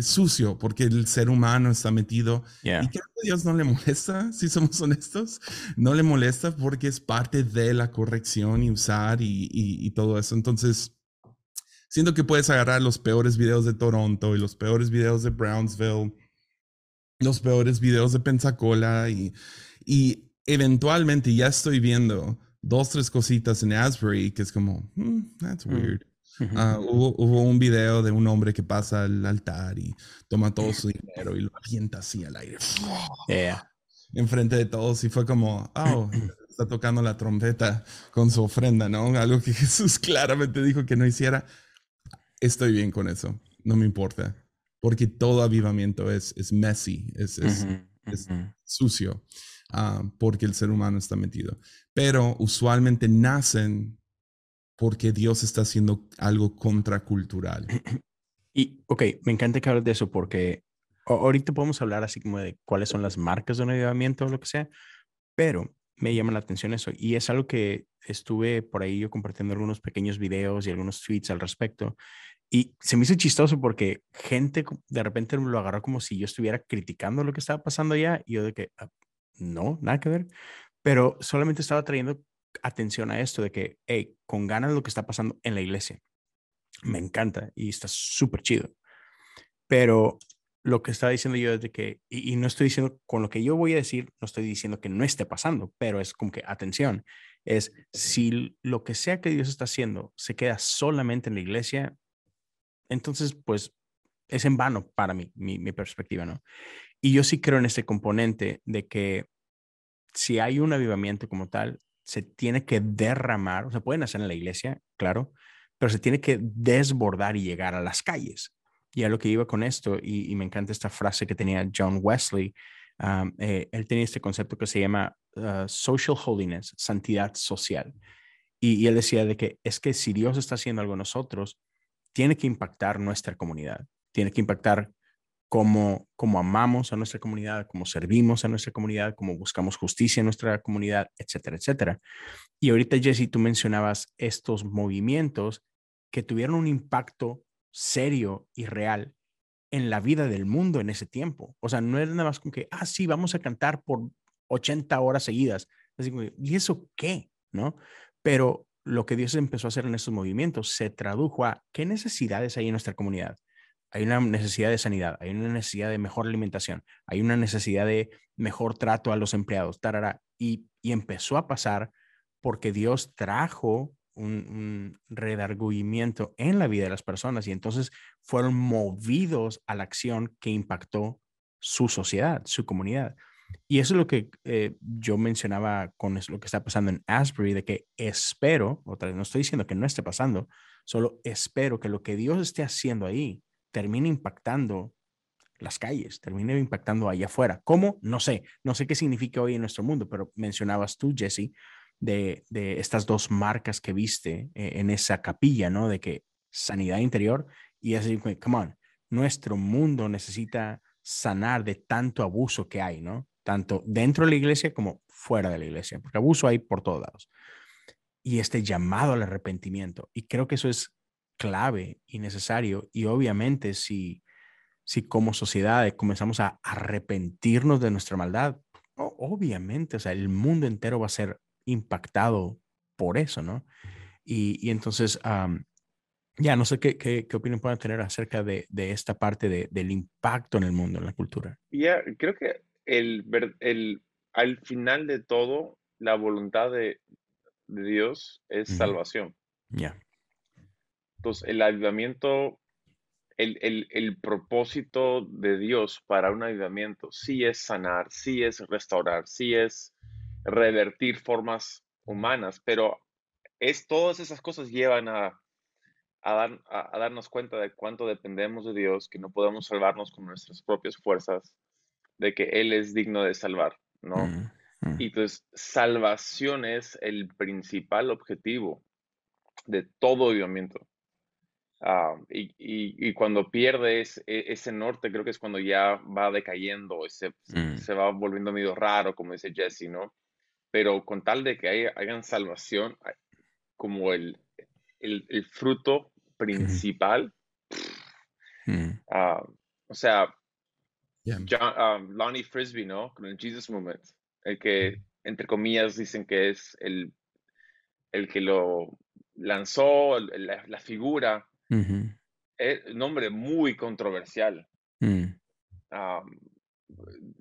sucio porque el ser humano está metido. Y creo que a Dios no le molesta, si somos honestos, no le molesta porque es parte de la corrección y usar y, y, todo eso. Entonces, siento que puedes agarrar los peores videos de Toronto y los peores videos de Brownsville, los peores videos de Pensacola y, y eventualmente ya estoy viendo dos, tres cositas en Asbury que es como, hmm, that's mm. Ah, hubo, un video de un hombre que pasa al altar y toma todo su dinero y lo avienta así al aire. Yeah. Enfrente de todos y fue como, oh, está tocando la trompeta con su ofrenda, ¿no? Algo que Jesús claramente dijo que no hiciera. Estoy bien con eso, no me importa, porque todo avivamiento es, es messy, es, es, sucio, ah, porque el ser humano está metido. Pero usualmente nacen porque Dios está haciendo algo contracultural. Y, ok, me encanta que hables de eso porque ahorita podemos hablar así como de cuáles son las marcas de un avivamiento o lo que sea, pero me llama la atención eso y es algo que estuve por ahí yo compartiendo algunos pequeños videos y algunos tweets al respecto y se me hizo chistoso porque gente de repente lo agarró como si yo estuviera criticando lo que estaba pasando allá y yo de que ah, no, nada que ver, pero solamente estaba trayendo atención a esto de que, hey, con ganas lo que está pasando en la iglesia. Me encanta y está súper chido. Pero lo que estaba diciendo yo es de que, y, no estoy diciendo, con lo que yo voy a decir, no estoy diciendo que no esté pasando, pero es como que, atención, es si lo que sea que Dios está haciendo se queda solamente en la iglesia, entonces pues es en vano para mí, mi, mi perspectiva, ¿no? Y yo sí creo en este componente de que si hay un avivamiento como tal, se tiene que derramar, o sea, pueden hacer en la iglesia, claro, pero se tiene que desbordar y llegar a las calles. Y a lo que iba con esto, y, me encanta esta frase que tenía John Wesley, eh, él tenía este concepto que se llama uh, social holiness, santidad social. Y, y, él decía de que es que si Dios está haciendo algo en nosotros, tiene que impactar nuestra comunidad, tiene que impactar cómo, cómo amamos a nuestra comunidad, cómo servimos a nuestra comunidad, cómo buscamos justicia en nuestra comunidad, etcétera, etcétera. Y ahorita, Jesse, tú mencionabas estos movimientos que tuvieron un impacto serio y real en la vida del mundo en ese tiempo. O sea, no era nada más como que, ah, sí, vamos a cantar por 80 horas seguidas. Así ¿y eso qué? ¿No? Pero lo que Dios empezó a hacer en estos movimientos se tradujo a qué necesidades hay en nuestra comunidad, hay una necesidad de sanidad, hay una necesidad de mejor alimentación, hay una necesidad de mejor trato a los empleados, tarara, y, y empezó a pasar porque Dios trajo un, redargüimiento en la vida de las personas y entonces fueron movidos a la acción que impactó su sociedad, su comunidad. Y eso es lo que eh, yo mencionaba con lo que está pasando en Asbury, de que espero, otra vez no estoy diciendo que no esté pasando, solo espero que lo que Dios esté haciendo ahí termine impactando las calles, termine impactando allá afuera. ¿Cómo? No sé, no sé qué significa hoy en nuestro mundo, pero mencionabas tú, Jesse, de, de estas dos marcas que viste eh, en esa capilla, ¿no? De que sanidad interior y así, come on, nuestro mundo necesita sanar de tanto abuso que hay, ¿no? Tanto dentro de la iglesia como fuera de la iglesia, porque abuso hay por todos lados. Y este llamado al arrepentimiento. Y creo que eso es clave y necesario. Y obviamente si, si como sociedad comenzamos a arrepentirnos de nuestra maldad, obviamente, o sea, el mundo entero va a ser impactado por eso, ¿no? Y, y entonces, ya no sé qué, qué, qué, opinión pueden tener acerca de, de esta parte de, del impacto en el mundo, en la cultura. Ya, creo que el, el, al final de todo, la voluntad de, de Dios es salvación. Ya. Entonces, el avivamiento, el, el, el, propósito de Dios para un avivamiento sí es sanar, sí es restaurar, sí es revertir formas humanas, pero es todas esas cosas llevan a, a, dar, a, darnos cuenta de cuánto dependemos de Dios, que no podemos salvarnos con nuestras propias fuerzas, de que Él es digno de salvar, ¿no? Mm, mm. Y pues salvación es el principal objetivo de todo avivamiento. Ah, y, y, cuando pierde ese, ese norte, creo que es cuando ya va decayendo, se, mm. se va volviendo medio raro, como dice Jesse, ¿no? Pero con tal de que haya, hagan salvación como el, el, el fruto principal, mm. ah, o sea, um, Lonnie Frisbee, ¿no? Con el Jesus Movement, el que, entre comillas, dicen que es el, el que lo lanzó, la, la figura es un nombre muy controversial. Mm.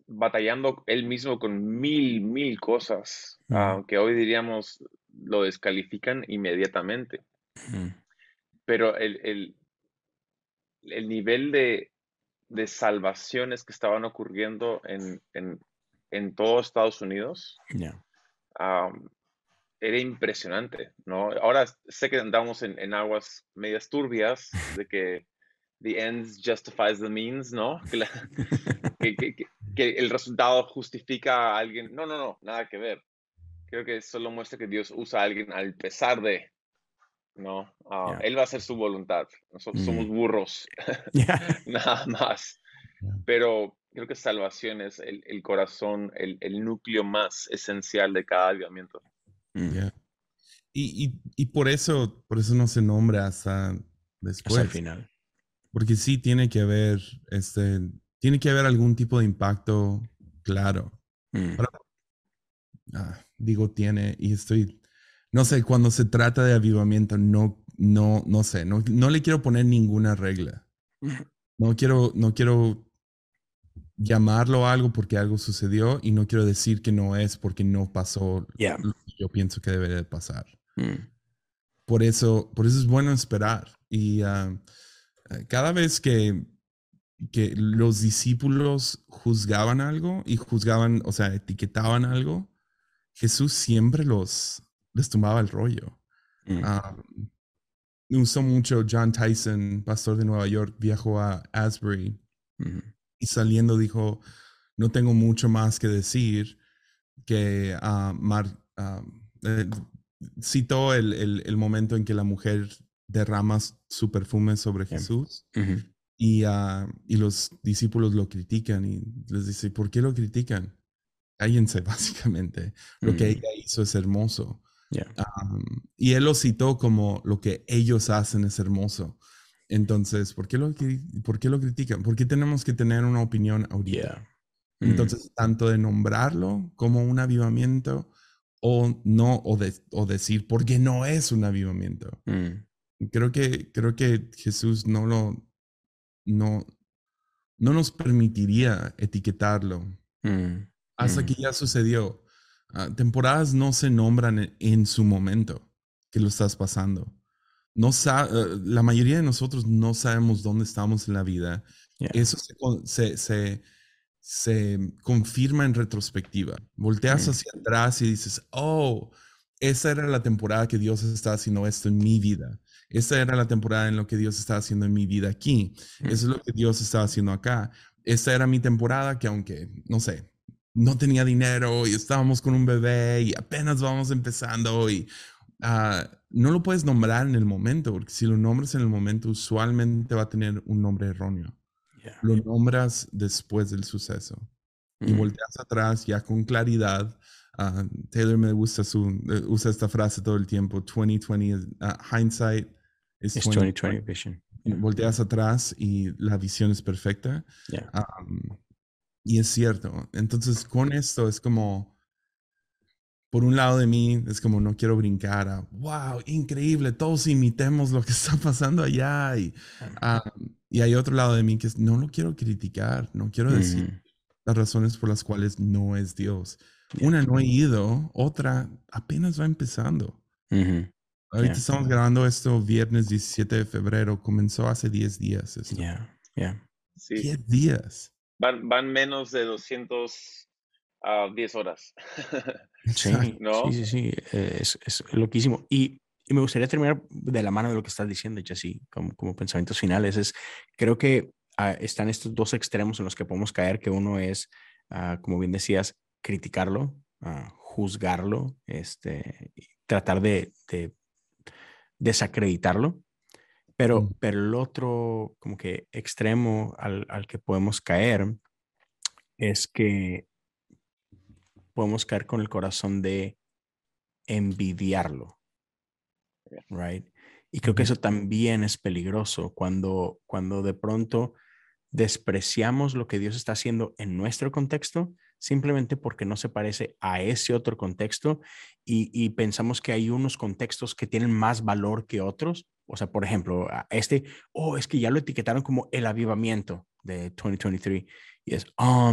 batallando él mismo con mil, mil cosas que hoy diríamos lo descalifican inmediatamente. Pero el, el, el nivel de, de, salvaciones que estaban ocurriendo en, en, en todo Estados Unidos era impresionante, ¿no? Ahora sé que andamos en, en aguas medias turbias, de que the ends justifies the means, ¿no? Que, que, que, el resultado justifica a alguien. No, no, no, nada que ver. Creo que solo muestra que Dios usa a alguien al pesar de, ¿no? Ah, él va a hacer su voluntad. Nosotros mm. somos burros, nada más. Pero creo que salvación es el, el corazón, el, el, núcleo más esencial de cada avivamiento. Mm. Y, y, y, por eso, por eso no se nombra hasta después. al final. Porque sí tiene que haber, este, tiene que haber algún tipo de impacto claro. Mm. ah, digo tiene, y estoy, no sé, cuando se trata de avivamiento, no, no, no sé, no, no le quiero poner ninguna regla. No quiero, no quiero llamarlo algo porque algo sucedió y no quiero decir que no es porque no pasó yo pienso que debe de pasar. Mm. Por, eso, por eso es bueno esperar. Y ah, cada vez que, que los discípulos juzgaban algo y juzgaban, o sea, etiquetaban algo, Jesús siempre los les tumbaba el rollo. Mm. Ah, usó mucho John Tyson, pastor de Nueva York, viajó a Asbury y saliendo dijo, no tengo mucho más que decir que uh, citó el, el, momento en que la mujer derrama su perfume sobre Jesús y, y, los discípulos lo critican y les dice, ¿por qué lo critican? Cállense, básicamente. Lo que mm. ella hizo es hermoso y él lo citó como lo que ellos hacen es hermoso. Entonces, ¿por qué lo, por qué lo critican? ¿Por qué tenemos que tener una opinión ahorita? Mm. Entonces, tanto de nombrarlo como un avivamiento o no, o, de, o decir, porque no es un avivamiento. Mm. Creo, que, creo que Jesús no lo, no, no nos permitiría etiquetarlo mm. hasta que ya sucedió. Ah, temporadas no se nombran en, su momento que lo estás pasando. No eh, la mayoría de nosotros no sabemos dónde estamos en la vida. Eso se, se, se, confirma en retrospectiva. Volteas mm. hacia atrás y dices, oh, esa era la temporada que Dios estaba haciendo esto en mi vida. Esa era la temporada en lo que Dios estaba haciendo en mi vida aquí. Eso es lo que Dios estaba haciendo acá. Esta era mi temporada que aunque, no sé, no tenía dinero y estábamos con un bebé y apenas vamos empezando y ah, no lo puedes nombrar en el momento, porque si lo nombras en el momento, usualmente va a tener un nombre erróneo. Lo nombras después del suceso y mm. volteas atrás ya con claridad. Ah, Taylor me gusta su, eh, usa esta frase todo el tiempo, 2020, ah, hindsight is 2020 vision. Volteas atrás y la visión es perfecta. Y es cierto. Entonces, con esto es como, por un lado de mí, es como no quiero brincar a, wow, increíble, todos imitemos lo que está pasando allá. Y, ah, y hay otro lado de mí que es, no lo quiero criticar, no quiero decir las razones por las cuales no es Dios. Una no he ido, otra apenas va empezando. Ahorita estamos grabando esto viernes 17 de febrero, comenzó hace 10 días. Ya, ya. 10 días. Van, van menos de 210 uh, horas. Sí, ¿no? sí, sí, sí, eh, es, es loquísimo. Y, y, me gustaría terminar de la mano de lo que estás diciendo, Jesse, como, como pensamientos finales. Es, creo que uh, están estos dos extremos en los que podemos caer, que uno es, uh, como bien decías, criticarlo, juzgarlo, este, tratar de, de desacreditarlo. Pero, mm. pero el otro como que extremo al, al, que podemos caer es que podemos caer con el corazón de envidiarlo. Right? Y creo que eso también es peligroso cuando, cuando de pronto despreciamos lo que Dios está haciendo en nuestro contexto simplemente porque no se parece a ese otro contexto y, pensamos que hay unos contextos que tienen más valor que otros. O sea, por ejemplo, este, oh, es que ya lo etiquetaron como el avivamiento de 2023 y es, oh,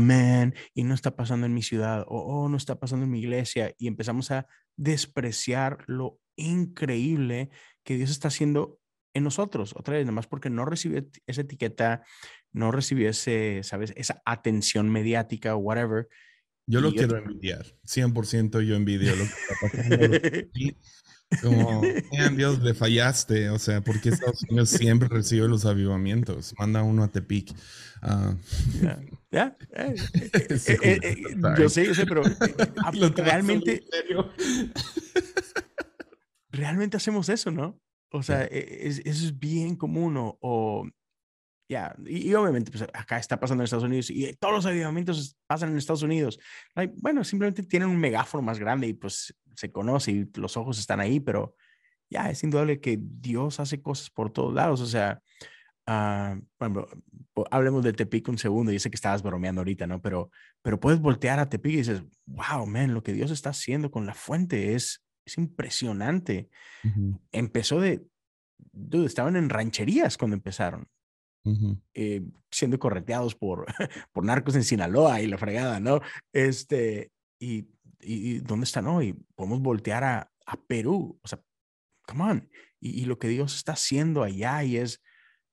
y no está pasando en mi ciudad, o oh, no está pasando en mi iglesia, y empezamos a despreciar lo increíble que Dios está haciendo en nosotros, otra vez, nada más porque no recibió esa etiqueta, no recibió ese, ¿sabes? Esa atención mediática o whatever. Yo lo quiero envidiar, 100% yo envidio lo que está pasando. Como, Dios, le fallaste. O sea, porque Estados Unidos siempre recibe los avivamientos? Manda uno a Tepic. Uh, ya, eh, eh, eh, yo sé, yo sé, pero realmente. realmente hacemos eso, ¿no? O sea, e, eso es bien común. O, ya, y, obviamente pues, acá está pasando en Estados Unidos y todos los avivamientos pasan en Estados Unidos. Bueno, simplemente tienen un megáfono más grande y pues se conoce y los ojos están ahí, pero ya es indudable que Dios hace cosas por todos lados. O sea, uh, bueno, hablemos de Tepic un segundo. Yo sé que estabas bromeando ahorita, ¿no? Pero, pero puedes voltear a Tepic y dices, wow, man, lo que Dios está haciendo con la fuente es, es impresionante. Empezó de, dude, estaban en rancherías cuando empezaron. Eh, siendo correteados por, por narcos en Sinaloa y la fregada, ¿no? Este, y ¿y, dónde están hoy? Podemos voltear a, a Perú, o sea, come on. Y, y, lo que Dios está haciendo allá y es,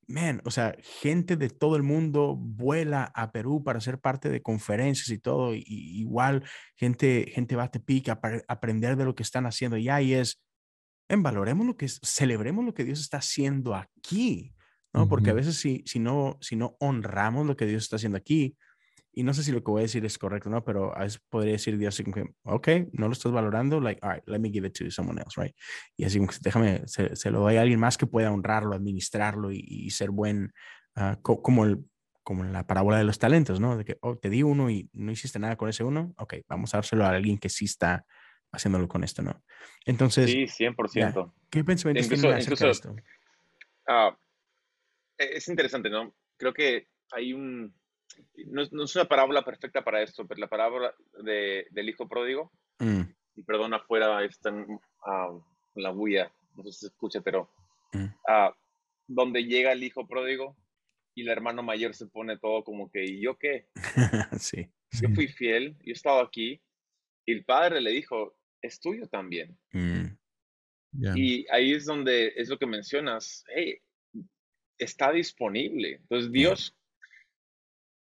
man, o sea, gente de todo el mundo vuela a Perú para ser parte de conferencias y todo. Y, igual gente, gente va a Tepic a, aprender de lo que están haciendo y es, en valoremos lo que es, celebremos lo que Dios está haciendo aquí, ¿no? Porque a veces si, si, no, si no honramos lo que Dios está haciendo aquí, y no sé si lo que voy a decir es correcto, ¿no? Pero a veces podría decir Dios así como que, ok, no lo estás valorando, like, all right, let me give it to someone else, right? Y así como que déjame, se, lo doy a alguien más que pueda honrarlo, administrarlo y, ser buen, uh, como, el, como la parábola de los talentos, ¿no? De que, oh, te di uno y no hiciste nada con ese uno, ok, vamos a dárselo a alguien que sí está haciéndolo con esto, ¿no? Entonces... Sí, 100%. ¿Qué pensamientos incluso, acerca de esto? Uh, es interesante, ¿no? Creo que hay un no, es una parábola perfecta para esto, pero la parábola de, del hijo pródigo, mm. y perdón, afuera están uh, la bulla, no sé si se escucha, pero mm. ah, donde llega el hijo pródigo y el hermano mayor se pone todo como que, ¿y yo qué? sí. Yo fui fiel, yo he estado aquí, y el padre le dijo, es tuyo también. Mm. Y ahí es donde es lo que mencionas, hey, está disponible. Entonces Dios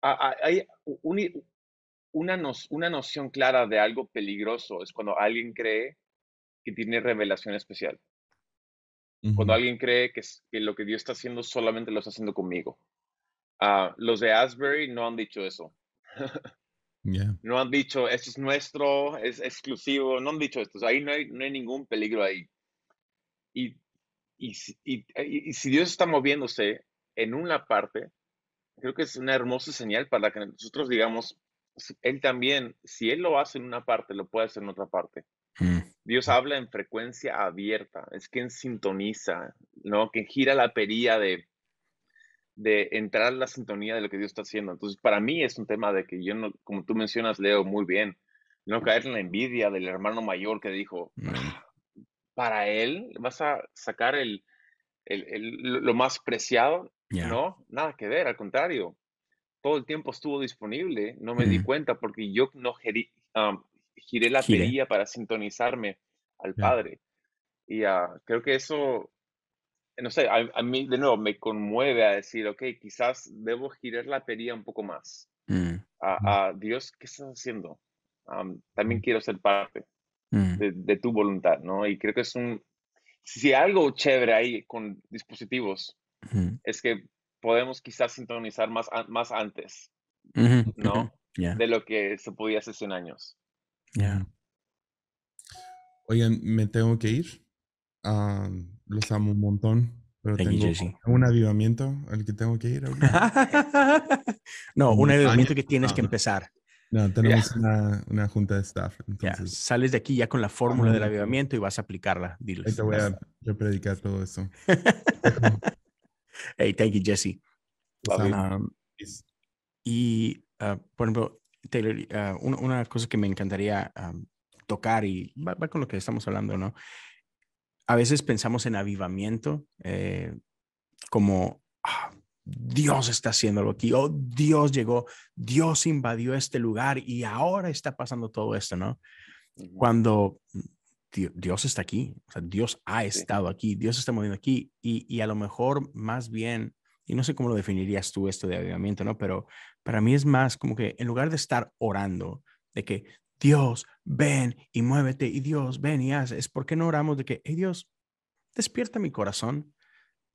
hay una, una noción clara de algo peligroso, es cuando alguien cree que tiene revelación especial. Cuando alguien cree que, que, lo que Dios está haciendo solamente lo está haciendo conmigo. Ah, los de Asbury no han dicho eso. No han dicho, esto es nuestro, es exclusivo, no han dicho esto. ahí no hay, no hay ningún peligro ahí. Y, y, y, y, si Dios está moviéndose en una parte, creo que es una hermosa señal para que nosotros digamos, Él también, si Él lo hace en una parte, lo puede hacer en otra parte. Mm. Dios habla en frecuencia abierta, es quien sintoniza, ¿no? Que gira la perilla de, de entrar en la sintonía de lo que Dios está haciendo. Entonces, para mí es un tema de que yo, no, como tú mencionas, Leo, muy bien, no caer en la envidia del hermano mayor que dijo, mm. para él vas a sacar el, el, el, lo más preciado no, nada que ver, al contrario. Todo el tiempo estuvo disponible, no me di cuenta porque yo no giré la perilla para sintonizarme al Padre. Y uh, creo que eso, no sé, a, mí de nuevo me conmueve a decir, ok, quizás debo girar la perilla un poco más. Mm, a, mm. Dios, ¿qué estás haciendo? también mm. quiero ser parte de, de, tu voluntad, ¿no? Y creo que es un, si algo chévere ahí con dispositivos es que podemos quizás sintonizar más, más antes, ¿no? De lo que se podía hace 100 años. Oigan, me tengo que ir. Ah, los amo un montón. Pero tengo un avivamiento al que tengo que ir. no, un avivamiento que tienes que empezar. No, tenemos una, una, junta de staff. Entonces... Sales de aquí ya con la fórmula del avivamiento y vas a aplicarla. Diles. te voy a, predicar todo eso. Hey, thank you, Jesse. Um, y, uh, por ejemplo, Taylor, uh, una, cosa que me encantaría um, tocar y va, con lo que estamos hablando, ¿no? A veces pensamos en avivamiento eh, como ah, Dios está haciendo algo aquí, oh, Dios llegó, Dios invadió este lugar y ahora está pasando todo esto, ¿no? Cuando Dios está aquí, o sea, Dios ha estado aquí, Dios está moviendo aquí y, y, a lo mejor más bien, y no sé cómo lo definirías tú esto de avivamiento, ¿no? Pero para mí es más como que en lugar de estar orando, de que Dios, ven y muévete y Dios, ven y haz, es porque no oramos de que, hey Dios, despierta mi corazón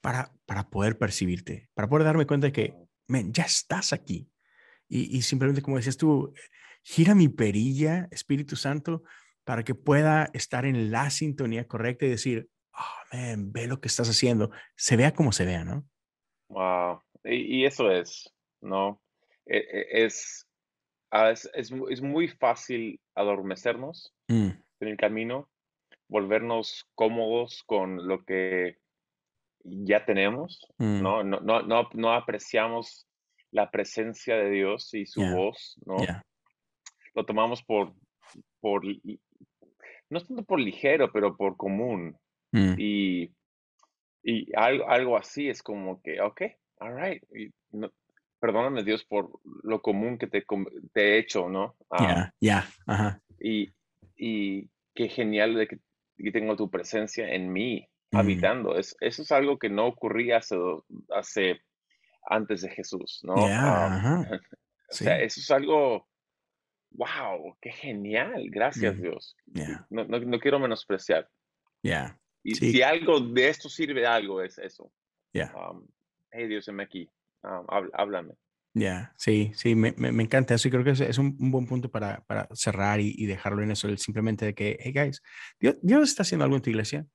para, para poder percibirte, para poder darme cuenta de que, men, ya estás aquí. Y, y simplemente como decías tú, gira mi perilla, Espíritu Santo, para que pueda estar en la sintonía correcta y decir, oh, man, ve lo que estás haciendo, se vea como se vea, ¿no? Wow, y, eso es, ¿no? E, e, ah, es, es, es, muy fácil adormecernos mm. en el camino, volvernos cómodos con lo que ya tenemos, mm. ¿no? No, no, no, no, apreciamos la presencia de Dios y su voz, ¿no? Lo tomamos por, por no tanto por ligero, pero por común. Mm. Y, y algo, algo, así es como que, ok, all right. perdóname Dios por lo común que te, te he hecho, ¿no? Ya, ya, ajá. Y, y qué genial de que, que tengo tu presencia en mí, Mm. habitando. Es, eso es algo que no ocurría hace, hace antes de Jesús, ¿no? Yeah, Ah, ajá. o sea, eso es algo, wow, qué genial, gracias Mm. Dios. Yeah, No, no, no quiero menospreciar. yeah, Y Sí. si algo de esto sirve algo, es eso. yeah. Um, hey Dios, heme aquí, um, háblame. Ya, sí, sí, me, me, me encanta eso y creo que es, es un, un buen punto para, para cerrar y, y dejarlo en eso, el simplemente de que, hey guys, Dios, Dios está haciendo algo en tu iglesia,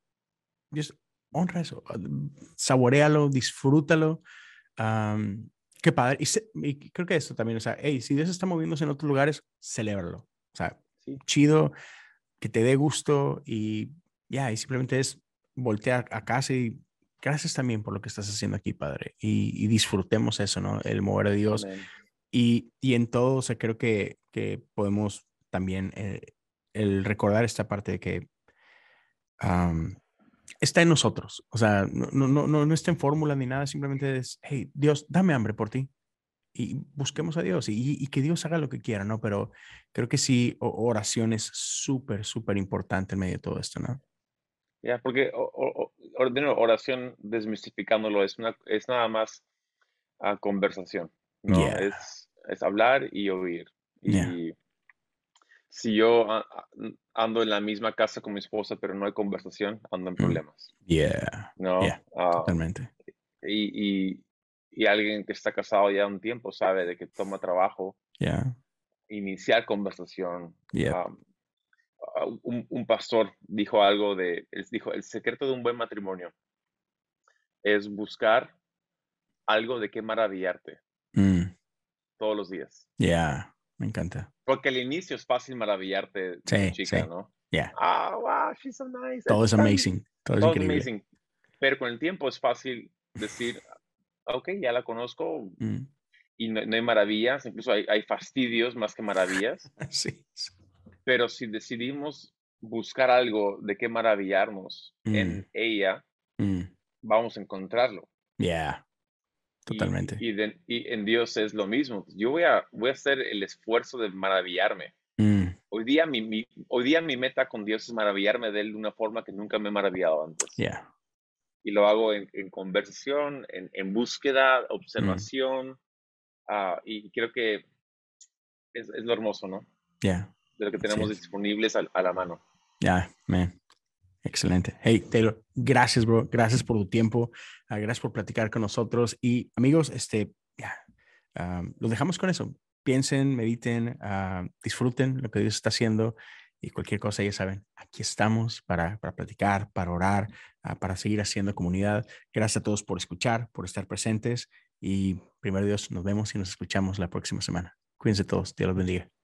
Dios honra eso, ah, saborealo, disfrútalo, qué padre, y, se- y creo que esto también, o sea, hey, si Dios está moviéndose en otros lugares, celébralo, o sea, Sí. chido, que te dé gusto y ya, y simplemente es voltear a casa y gracias también por lo que estás haciendo aquí, Padre, y, y disfrutemos eso, ¿no? El mover de Dios. Y, y en todo, o sea, creo que, que podemos también eh, el recordar esta parte de que am, está en nosotros. O sea, no, no, no, no está en fórmula ni nada, simplemente es, hey, Dios, dame hambre por ti. Y busquemos a Dios y, y que Dios haga lo que quiera, ¿no? Pero creo que sí, oración es súper, súper importante en medio de todo esto, ¿no? Ya, porque o- o- o- or- nuevo, oración, desmistificándolo, es, una, es nada más ah, conversación, ¿no? Yeah. Es, es hablar y oír. Y Yeah. Si yo ando en la misma casa con mi esposa, pero no hay conversación, ando en Mm. problemas, Yeah, ¿no? Yeah, Ah, totalmente. y, y, y alguien que está casado ya un tiempo sabe de que toma trabajo Yeah, iniciar conversación. yeah, Um, un, un pastor dijo algo de, él dijo, el secreto de un buen matrimonio es buscar algo de qué maravillarte mm, todos los días. yeah, me encanta. Porque al inicio es fácil maravillarte de Sí, chica, sí. ¿no? Yeah, Ah, wow, she's so nice. todo es amazing, todo es increíble. amazing. Pero con el tiempo es fácil decir, ok, ya la conozco Mm, y no, no hay maravillas, incluso hay, hay fastidios más que maravillas. sí, sí. Pero si decidimos buscar algo de qué maravillarnos Mm. en ella, Mm, vamos a encontrarlo. yeah, totalmente. Y, de- y en Dios es lo mismo. Yo voy a, voy a hacer el esfuerzo de maravillarme. Mm, Hoy día mi, mi- hoy día mi meta con Dios es maravillarme de Él de una forma que nunca me he maravillado antes. yeah, Y lo hago en, en conversación, en, en búsqueda, Mm. observación. ah, y creo que es, es lo hermoso, ¿no? yeah, De lo que tenemos es. disponibles a, a la mano. yeah, man. Excelente. Hey, Taylor, gracias, bro. Gracias por tu tiempo. ah, gracias por platicar con nosotros. Y amigos, este, ya, ah, los dejamos con eso. Piensen, mediten, ah, disfruten lo que Dios está haciendo y cualquier cosa, ya saben, aquí estamos para, para platicar, para orar, ah, para seguir haciendo comunidad. Gracias a todos por escuchar, por estar presentes y primero Dios, nos vemos y nos escuchamos la próxima semana. Cuídense todos. Dios los bendiga.